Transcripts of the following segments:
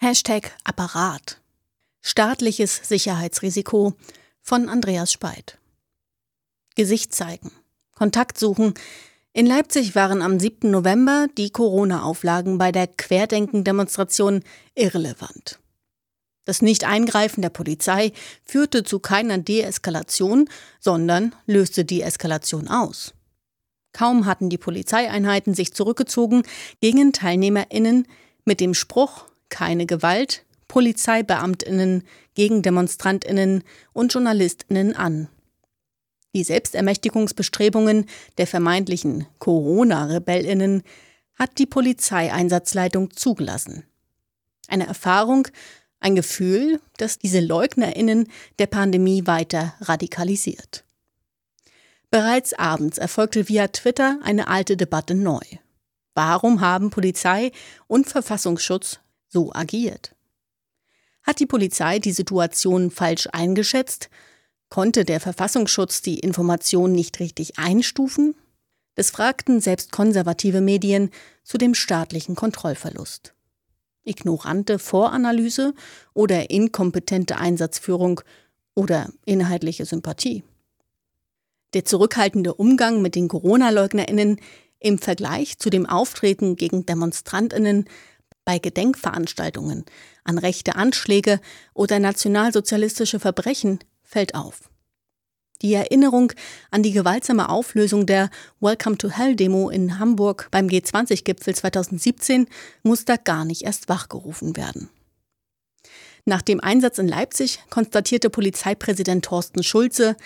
Hashtag Apparat. Staatliches Sicherheitsrisiko von Andreas Speit. Gesicht zeigen. Kontakt suchen. In Leipzig waren am 7. November die Corona-Auflagen bei der Querdenken-Demonstration irrelevant. Das Nicht-Eingreifen der Polizei führte zu keiner Deeskalation, sondern löste die Eskalation aus. Kaum hatten die Polizeieinheiten sich zurückgezogen, gingen TeilnehmerInnen mit dem Spruch keine Gewalt, Polizeibeamtinnen gegen Demonstrantinnen und Journalistinnen an. Die Selbstermächtigungsbestrebungen der vermeintlichen Corona-Rebellinnen hat die Polizeieinsatzleitung zugelassen. Eine Erfahrung, ein Gefühl, das diese Leugnerinnen der Pandemie weiter radikalisiert. Bereits abends erfolgte via Twitter eine alte Debatte neu. Warum haben Polizei und Verfassungsschutz so agiert? Hat die Polizei die Situation falsch eingeschätzt? Konnte der Verfassungsschutz die Information nicht richtig einstufen? Das fragten selbst konservative Medien zu dem staatlichen Kontrollverlust. Ignorante Voranalyse oder inkompetente Einsatzführung oder inhaltliche Sympathie. Der zurückhaltende Umgang mit den Corona-Leugnerinnen im Vergleich zu dem Auftreten gegen Demonstrantinnen bei Gedenkveranstaltungen an rechte Anschläge oder nationalsozialistische Verbrechen fällt auf. Die Erinnerung an die gewaltsame Auflösung der Welcome to Hell Demo in Hamburg beim G20-Gipfel 2017 muss da gar nicht erst wachgerufen werden. Nach dem Einsatz in Leipzig konstatierte Polizeipräsident Thorsten Schulze,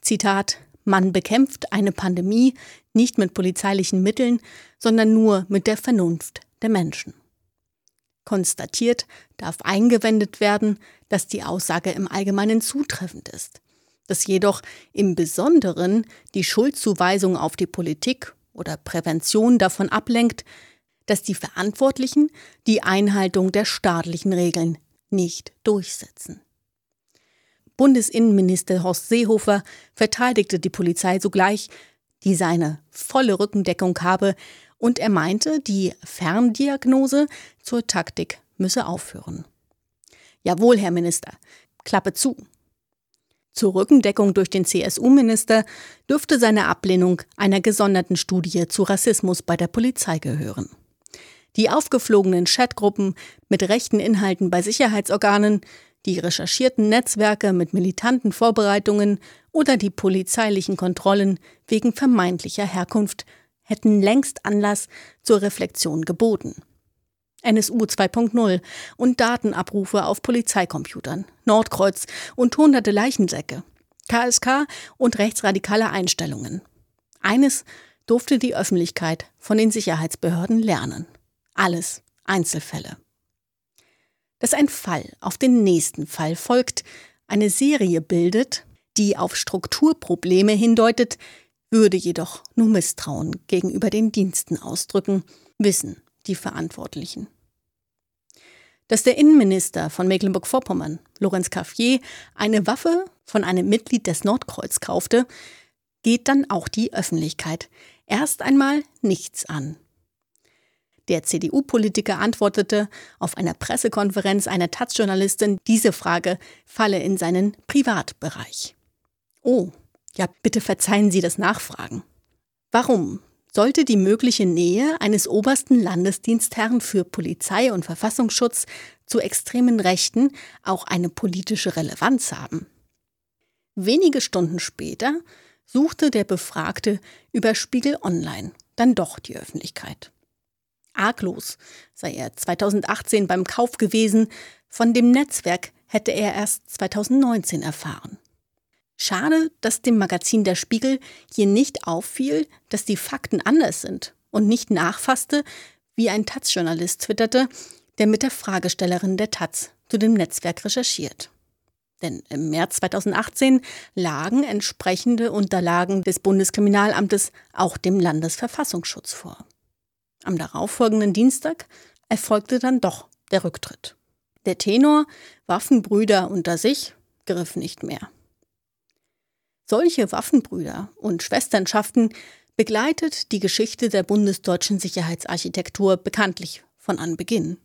Zitat, man bekämpft eine Pandemie nicht mit polizeilichen Mitteln, sondern nur mit der Vernunft der Menschen. Konstatiert darf eingewendet werden, dass die Aussage im Allgemeinen zutreffend ist, dass jedoch im Besonderen die Schuldzuweisung auf die Politik oder Prävention davon ablenkt, dass die Verantwortlichen die Einhaltung der staatlichen Regeln nicht durchsetzen. Bundesinnenminister Horst Seehofer verteidigte die Polizei sogleich, die seine volle Rückendeckung habe, und er meinte, die Ferndiagnose zur Taktik müsse aufhören. Jawohl, Herr Minister, Klappe zu. Zur Rückendeckung durch den CSU-Minister dürfte seine Ablehnung einer gesonderten Studie zu Rassismus bei der Polizei gehören. Die aufgeflogenen Chatgruppen mit rechten Inhalten bei Sicherheitsorganen, die recherchierten Netzwerke mit militanten Vorbereitungen oder die polizeilichen Kontrollen wegen vermeintlicher Herkunft hätten längst Anlass zur Reflexion geboten. NSU 2.0 und Datenabrufe auf Polizeicomputern, Nordkreuz und hunderte Leichensäcke, KSK und rechtsradikale Einstellungen. Eines durfte die Öffentlichkeit von den Sicherheitsbehörden lernen. Alles Einzelfälle. Dass ein Fall auf den nächsten Fall folgt, eine Serie bildet, die auf Strukturprobleme hindeutet, würde jedoch nur Misstrauen gegenüber den Diensten ausdrücken, wissen die Verantwortlichen. Dass der Innenminister von Mecklenburg-Vorpommern, Lorenz Caffier, eine Waffe von einem Mitglied des Nordkreuz kaufte, geht dann auch die Öffentlichkeit erst einmal nichts an. Der CDU-Politiker antwortete auf einer Pressekonferenz einer Taz-Journalistin, diese Frage falle in seinen Privatbereich. Oh, ja, bitte verzeihen Sie das Nachfragen. Warum sollte die mögliche Nähe eines obersten Landesdienstherrn für Polizei und Verfassungsschutz zu extremen Rechten auch eine politische Relevanz haben? Wenige Stunden später suchte der Befragte über Spiegel Online dann doch die Öffentlichkeit. Arglos sei er 2018 beim Kauf gewesen, von dem Netzwerk hätte er erst 2019 erfahren. Schade, dass dem Magazin Der Spiegel hier nicht auffiel, dass die Fakten anders sind und nicht nachfasste, wie ein Taz-Journalist twitterte, der mit der Fragestellerin der Taz zu dem Netzwerk recherchiert. Denn im März 2018 lagen entsprechende Unterlagen des Bundeskriminalamtes auch dem Landesverfassungsschutz vor. Am darauffolgenden Dienstag erfolgte dann doch der Rücktritt. Der Tenor Waffenbrüder unter sich griff nicht mehr. Solche Waffenbrüder und Schwesternschaften begleitet die Geschichte der bundesdeutschen Sicherheitsarchitektur bekanntlich von Anbeginn.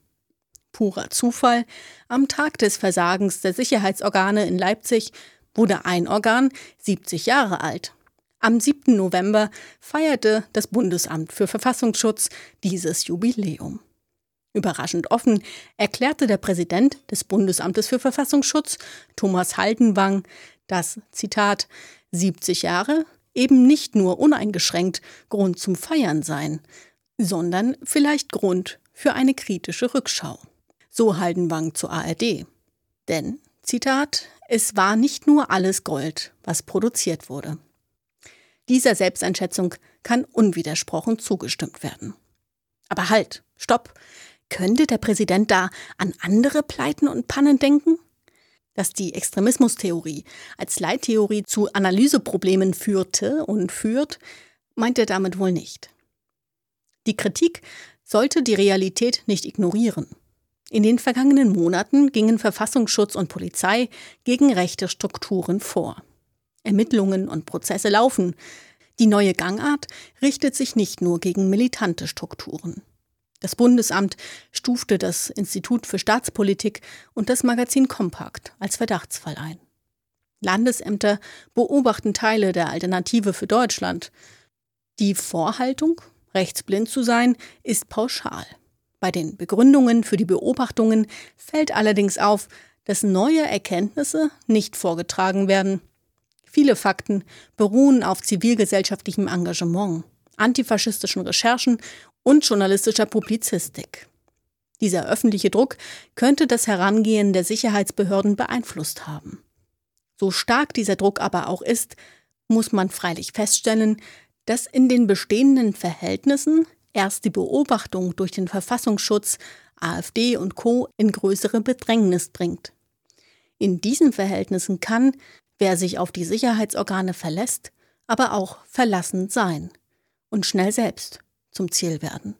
Purer Zufall, am Tag des Versagens der Sicherheitsorgane in Leipzig wurde ein Organ 70 Jahre alt. Am 7. November feierte das Bundesamt für Verfassungsschutz dieses Jubiläum. Überraschend offen erklärte der Präsident des Bundesamtes für Verfassungsschutz, Thomas Haldenwang, dass, Zitat, 70 Jahre eben nicht nur uneingeschränkt Grund zum Feiern seien, sondern vielleicht Grund für eine kritische Rückschau. So Haldenwang zur ARD. Denn, Zitat, es war nicht nur alles Gold, was produziert wurde. Dieser Selbsteinschätzung kann unwidersprochen zugestimmt werden. Aber halt, stopp. Könnte der Präsident da an andere Pleiten und Pannen denken? Dass die Extremismustheorie als Leittheorie zu Analyseproblemen führte und führt, meint er damit wohl nicht. Die Kritik sollte die Realität nicht ignorieren. In den vergangenen Monaten gingen Verfassungsschutz und Polizei gegen rechte Strukturen vor. Ermittlungen und Prozesse laufen. Die neue Gangart richtet sich nicht nur gegen militante Strukturen. Das Bundesamt stufte das Institut für Staatspolitik und das Magazin Kompakt als Verdachtsfall ein. Landesämter beobachten Teile der Alternative für Deutschland. Die Vorhaltung, rechtsblind zu sein, ist pauschal. Bei den Begründungen für die Beobachtungen fällt allerdings auf, dass neue Erkenntnisse nicht vorgetragen werden. Viele Fakten beruhen auf zivilgesellschaftlichem Engagement, antifaschistischen Recherchen und journalistischer Publizistik. Dieser öffentliche Druck könnte das Herangehen der Sicherheitsbehörden beeinflusst haben. So stark dieser Druck aber auch ist, muss man freilich feststellen, dass in den bestehenden Verhältnissen erst die Beobachtung durch den Verfassungsschutz, AfD und Co. in größere Bedrängnis bringt. In diesen Verhältnissen kann, wer sich auf die Sicherheitsorgane verlässt, aber auch verlassen sein und schnell selbst zum Ziel werden.